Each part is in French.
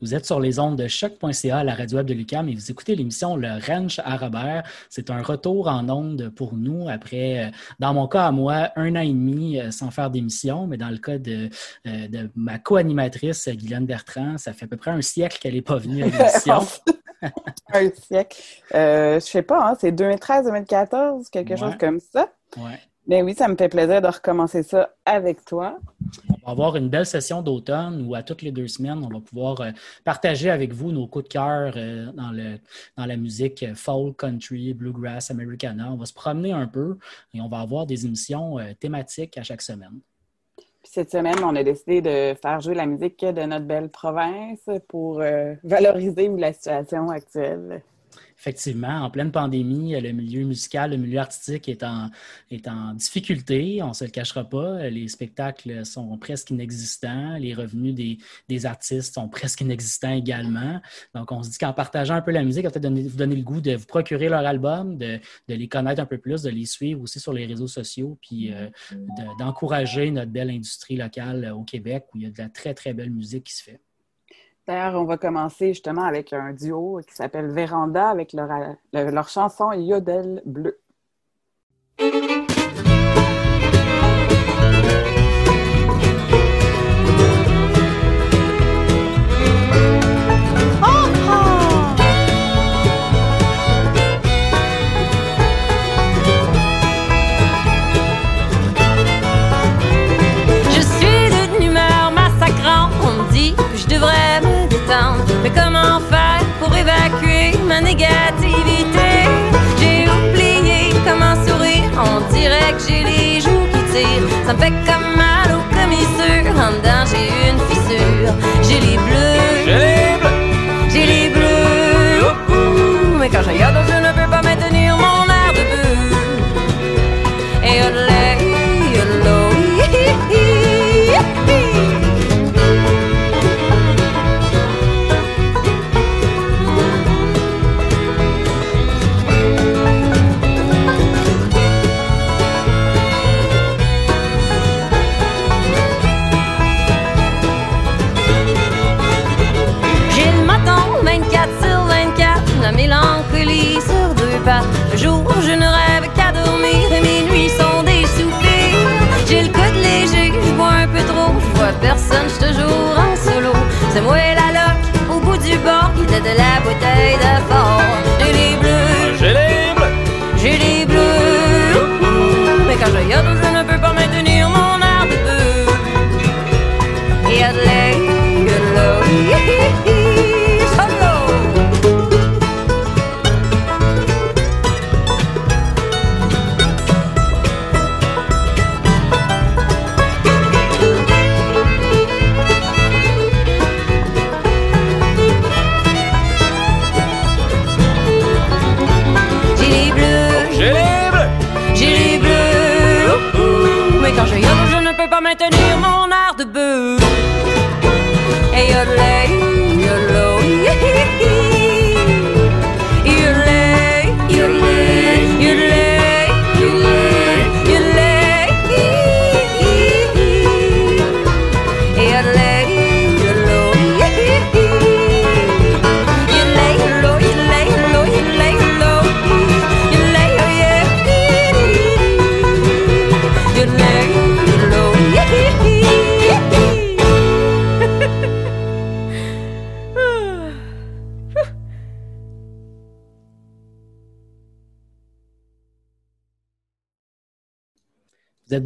Vous êtes sur les ondes de choc.ca, la radio web de Lucam, et vous écoutez l'émission Le Ranch à Robert. C'est un retour en ondes pour nous après, euh, dans mon cas à moi, un an et demi euh, sans faire d'émission, mais dans le cas de, euh, de ma co-animatrice, Guylaine Bertrand, ça fait à peu près un siècle qu'elle n'est pas venue à l'émission. un siècle. Euh, je sais pas, hein, c'est 2013-2014, quelque chose comme ça. Ouais. Mais oui, ça me fait plaisir de recommencer ça avec toi. On va avoir une belle session d'automne où à toutes les deux semaines, on va pouvoir euh, partager avec vous nos coups de cœur euh, dans, le, dans la musique folk, country, bluegrass, americana. On va se promener un peu et on va avoir des émissions euh, thématiques à chaque semaine. Puis cette semaine, on a décidé de faire jouer la musique de notre belle province pour valoriser la situation actuelle effectivement, en pleine pandémie, le milieu musical, le milieu artistique est en, est difficulté, on ne se le cachera pas. Les spectacles sont presque inexistants, les revenus des, des artistes sont presque inexistants également. Donc, on se dit qu'en partageant un peu la musique, on peut-être vous donner le goût de vous procurer leur album, de, de, les connaître un peu plus, de les suivre aussi sur les réseaux sociaux, puis euh, d'encourager notre belle industrie locale au Québec où il y a de la très, très belle musique qui se fait. D'ailleurs, on va commencer justement avec un duo qui s'appelle Véranda avec leur, leur chanson Yodel Bleu.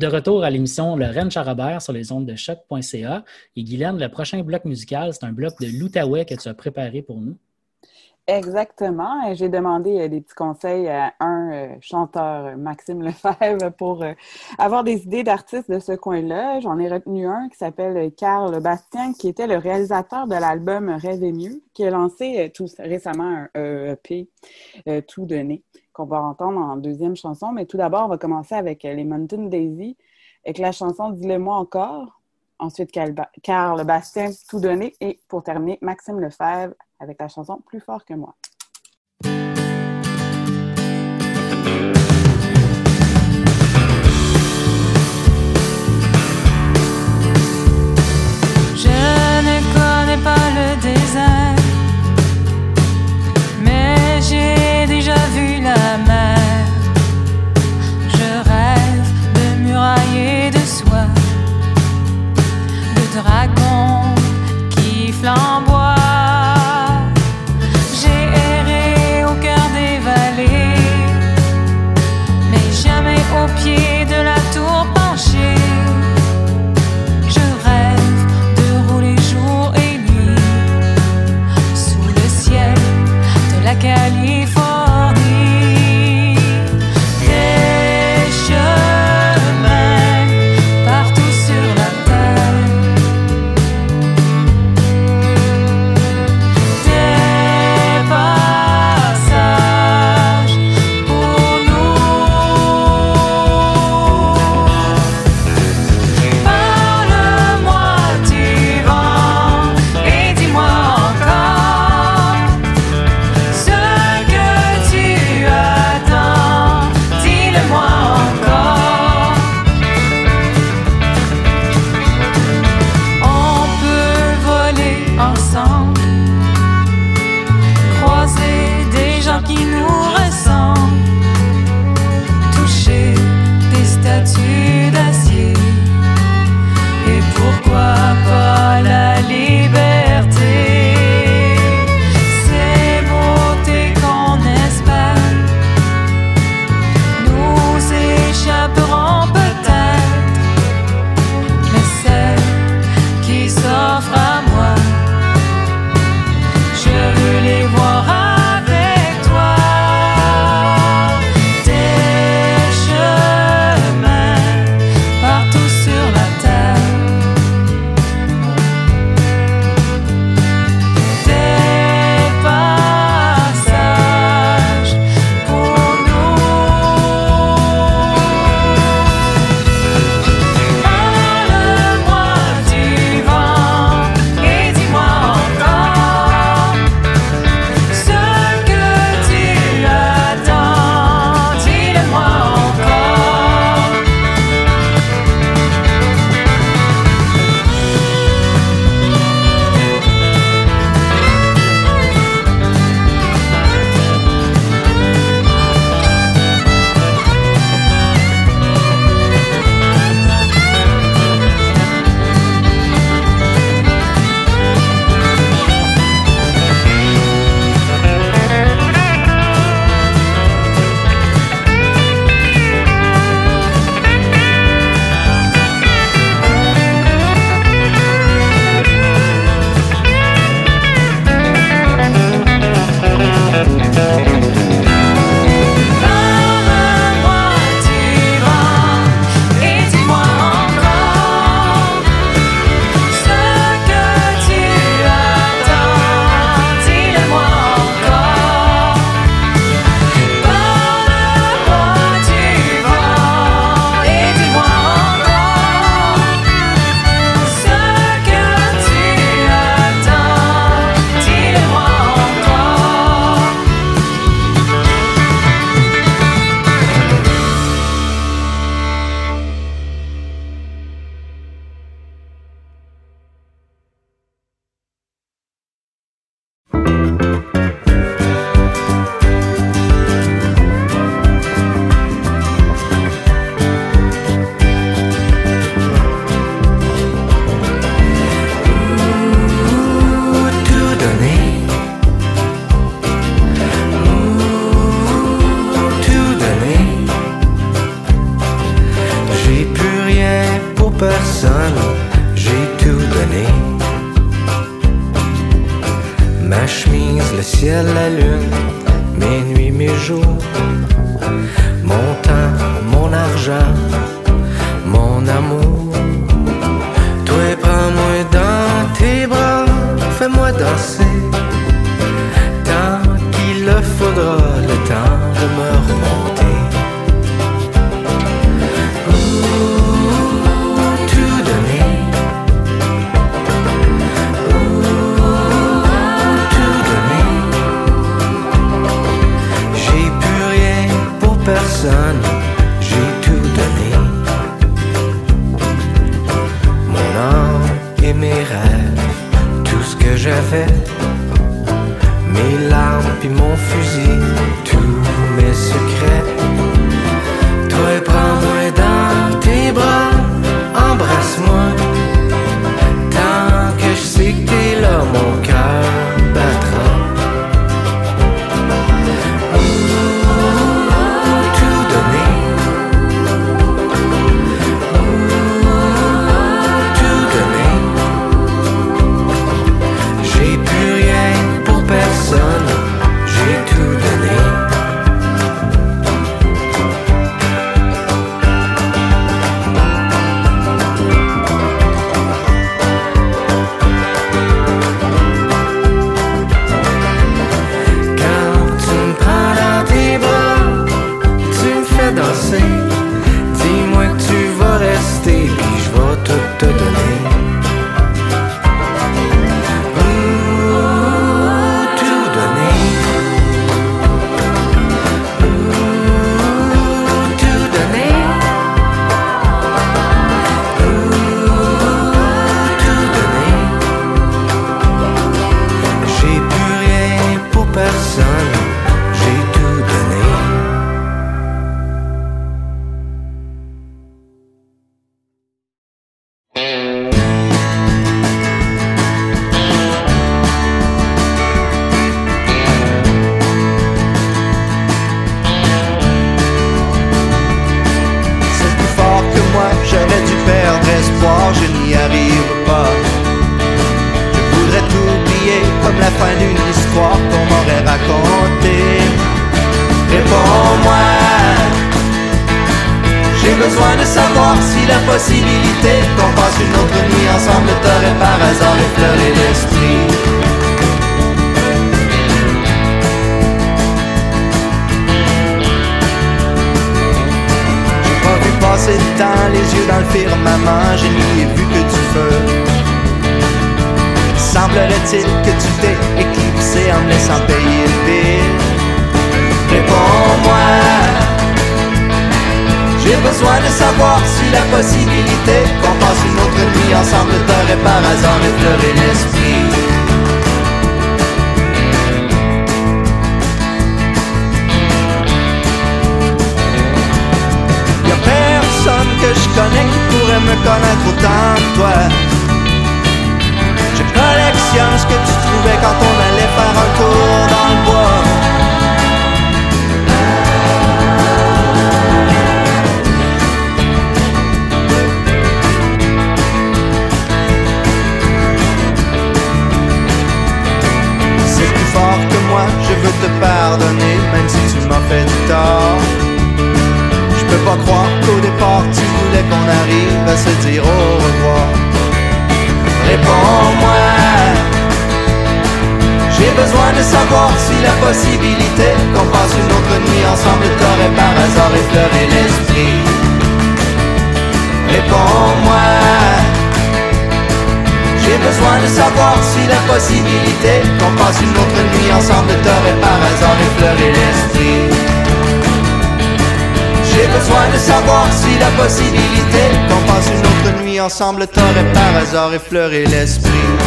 De retour à l'émission Le Rennes Charabert sur les ondes de choc.ca. Et Guylaine, le prochain bloc musical, c'est un bloc de l'Outaouais que tu as préparé pour nous. Exactement. J'ai demandé euh, des petits conseils à un euh, chanteur, Maxime Lefebvre, pour euh, avoir des idées d'artistes de ce coin-là. J'en ai retenu un qui s'appelle Carl Bastien, qui était le réalisateur de l'album Rêve mieux, qui a lancé tout récemment un EP tout donné, qu'on va entendre en deuxième chanson. Mais tout d'abord, on va commencer avec les Mountain Daisy, avec la chanson Dis-le-moi encore. Ensuite, Carl Bastien, tout donné. Et pour terminer, Maxime Lefebvre avec la chanson Plus fort que moi. Hasard effleuré l'esprit. Y'a personne que je connais qui pourrait me connaître autant que toi. Je collectionne ce que tu trouvais quand on qu'on passe une autre nuit ensemble t'aurait par hasard effleuré l'esprit. Réponds-moi. J'ai besoin de savoir si la possibilité qu'on passe une autre nuit ensemble t'aurait par hasard effleuré l'esprit. J'ai besoin de savoir si la possibilité qu'on passe une autre nuit ensemble t'aurait par hasard effleuré l'esprit.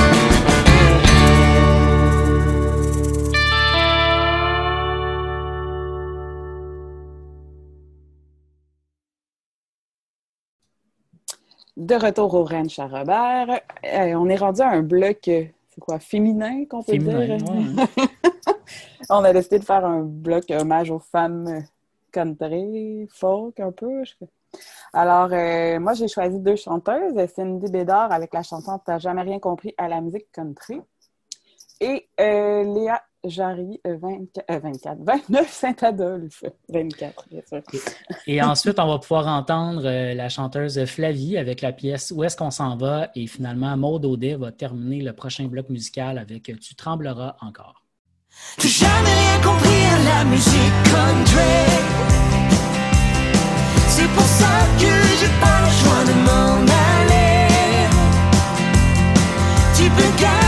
De retour au ranch à Robert. Euh, on est rendu à un bloc, euh, c'est quoi, féminin qu'on peut Féminin, dire? ouais. on a décidé de faire un bloc hommage aux femmes country, folk un peu. je- Alors, euh, moi, j'ai choisi deux chanteuses. Cindy Bédard avec la chanson T'as jamais rien compris à la musique country. Et euh, Léa Jarry, euh, 24, 29 euh, Saint-Adolphe, 24, bien sûr. Et ensuite, on va pouvoir entendre euh, la chanteuse Flavie avec la pièce Où est-ce qu'on s'en va? Et finalement, Maud Audet va terminer le prochain bloc musical avec Tu trembleras encore. J'ai jamais rien compris à la musique country. C'est pour ça que j'ai pas le choix de m'en aller. Tu peux garder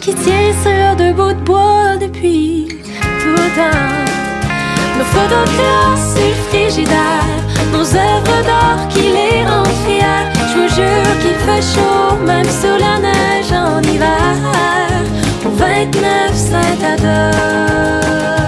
qui tient sur deux bouts de bois depuis tout temps. Nos photographes sur frigidaire, nos œuvres d'art qui les rendent fiers. Je vous jure qu'il fait chaud, même sous la neige en hiver. Au 29 Saint-Adore.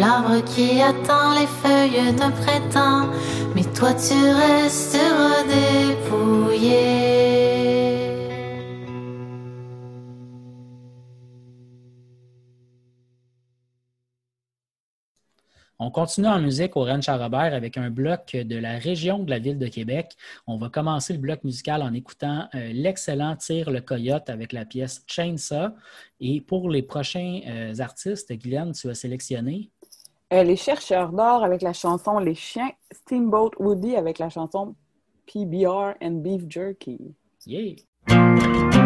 L'arbre qui attend les feuilles d'un printemps, mais toi tu resteras dépouillé. On continue en musique au Ranch à Robert avec un bloc de la région de la ville de Québec. On va commencer le bloc musical en écoutant euh, l'excellent Tire le Coyote avec la pièce Chainsaw. Et pour les prochains euh, artistes, Guylaine, tu as sélectionné? Euh, les chercheurs d'or avec la chanson Les Chiens, Steamboat Woody avec la chanson PBR and Beef Jerky. Yeah!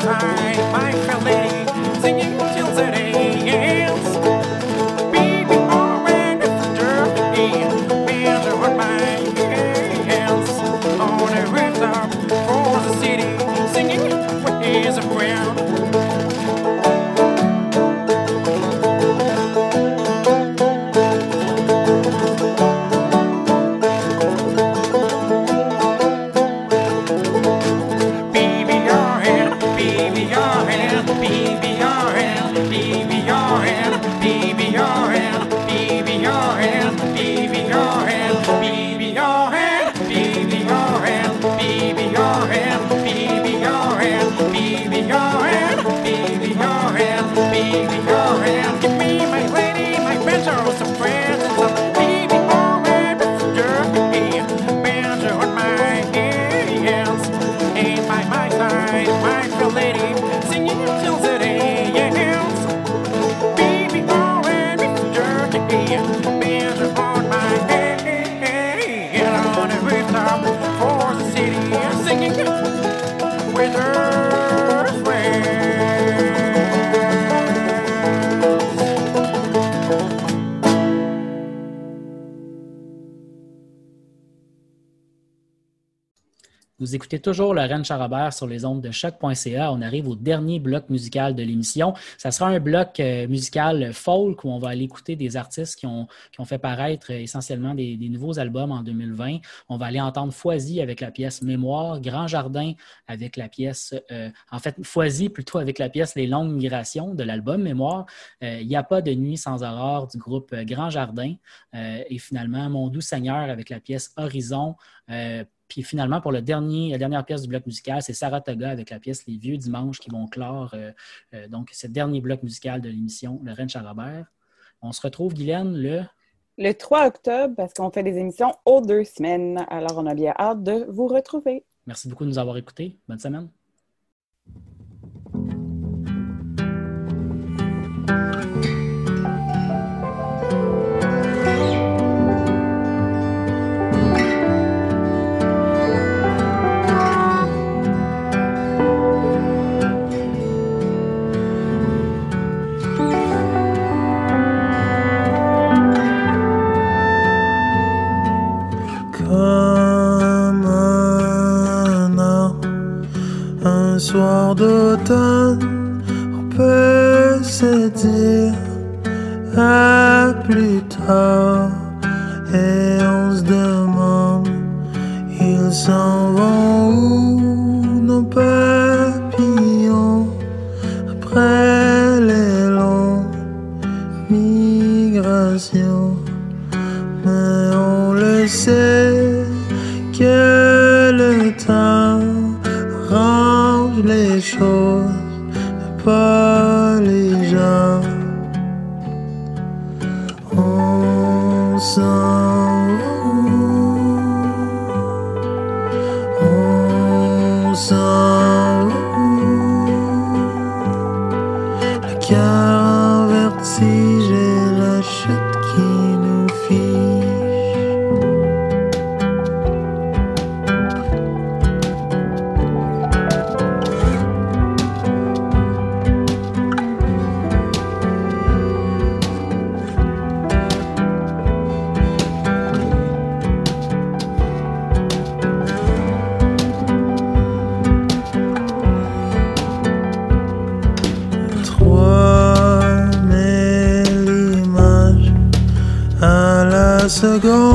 time, my feeling. Toujours Lorraine Charabert sur les ondes de choc.ca. On arrive au dernier bloc musical de l'émission. Ça sera un bloc euh, musical folk où on va aller écouter des artistes qui ont, qui ont fait paraître euh, essentiellement des, nouveaux albums en 2020. On va aller entendre Foisy avec la pièce Mémoire, Grand Jardin avec la pièce, euh, en fait, Foisy plutôt avec la pièce Les Longues Migrations de l'album Mémoire. Il n'y a pas de nuit sans aurore du groupe Grand Jardin. Et finalement, Mon doux Seigneur avec la pièce Horizon. Puis finalement, pour le dernier, la dernière pièce du bloc musical, c'est Saratoga avec la pièce Les Vieux Dimanches qui vont clore euh, euh, donc ce dernier bloc musical de l'émission Lorraine Charabert. On se retrouve, Guylaine, le? Le 3 octobre, parce qu'on fait des émissions aux deux semaines. Alors, on a bien hâte de vous retrouver. Merci beaucoup de nous avoir écoutés. Bonne semaine. Soir d'automne, on peut se dire à plus tard. La seconde,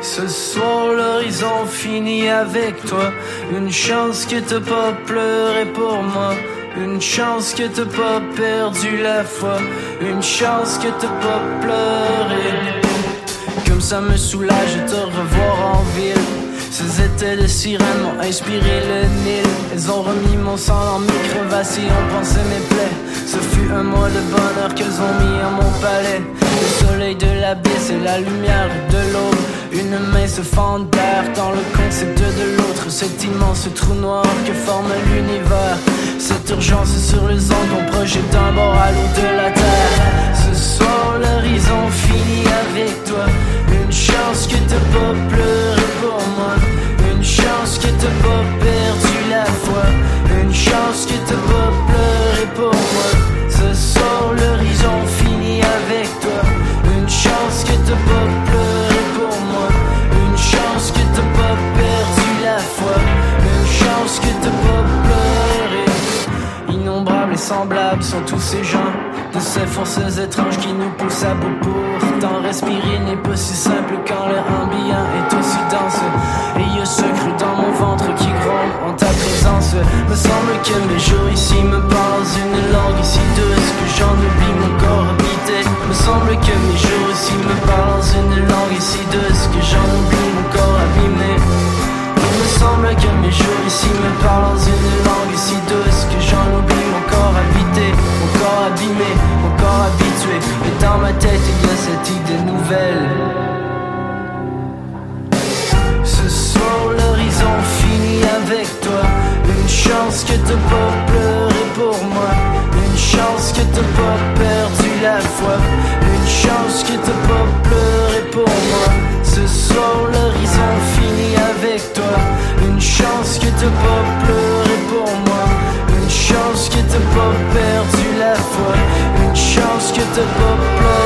Ce soir l'horizon finit avec toi. Une chance que t'as pas pleuré pour moi. Une chance que t'as pas perdu la foi. Une chance que t'as pas pleuré. Comme ça me soulage de te revoir en ville. Ces étés de sirène m'ont inspiré le Nil. Elles ont remis mon sang dans mes crevasses et ont pensé mes plaies. Ce fut un mois de bonheur qu'elles ont mis à mon palais. Le soleil de la baie c'est la lumière de l'aube. Une main se fend d'air dans le concept de l'autre. Cet immense trou noir que forme l'univers. Cette urgence sur les ondes qu'on projette d'un bord à l'autre de la terre. Ce soir, l'horizon finit avec toi. Une chance que t'as pas pleuré pour moi. Une chance que t'as pas perdu la foi. Une chance que t'as pas pleuré pour moi. Ce soir, semblables sont tous ces gens. De ces forces étranges qui nous poussent à bout pourtant respirer n'est pas si simple quand l'air ambiant est aussi dense. Et y a ce cru dans mon ventre qui gronde en ta présence. Me semble que mes jours ici me parlent une langue si douce que j'en oublie mon corps habité. Me semble que mes jours ici me parlent une langue si douce que j'en oublie mon corps abîmé il semble que mes jours ici me parlent une langue si douce que j'en oublie mon corps habité, mon corps abîmé, mon corps habitué. Et dans ma tête il y a cette idée nouvelle. Ce soir l'horizon finit avec toi. Une chance que t'as pas pas pour moi. Une chance que t'as pas perdu la foi. Une chance que t'as pas pleuré.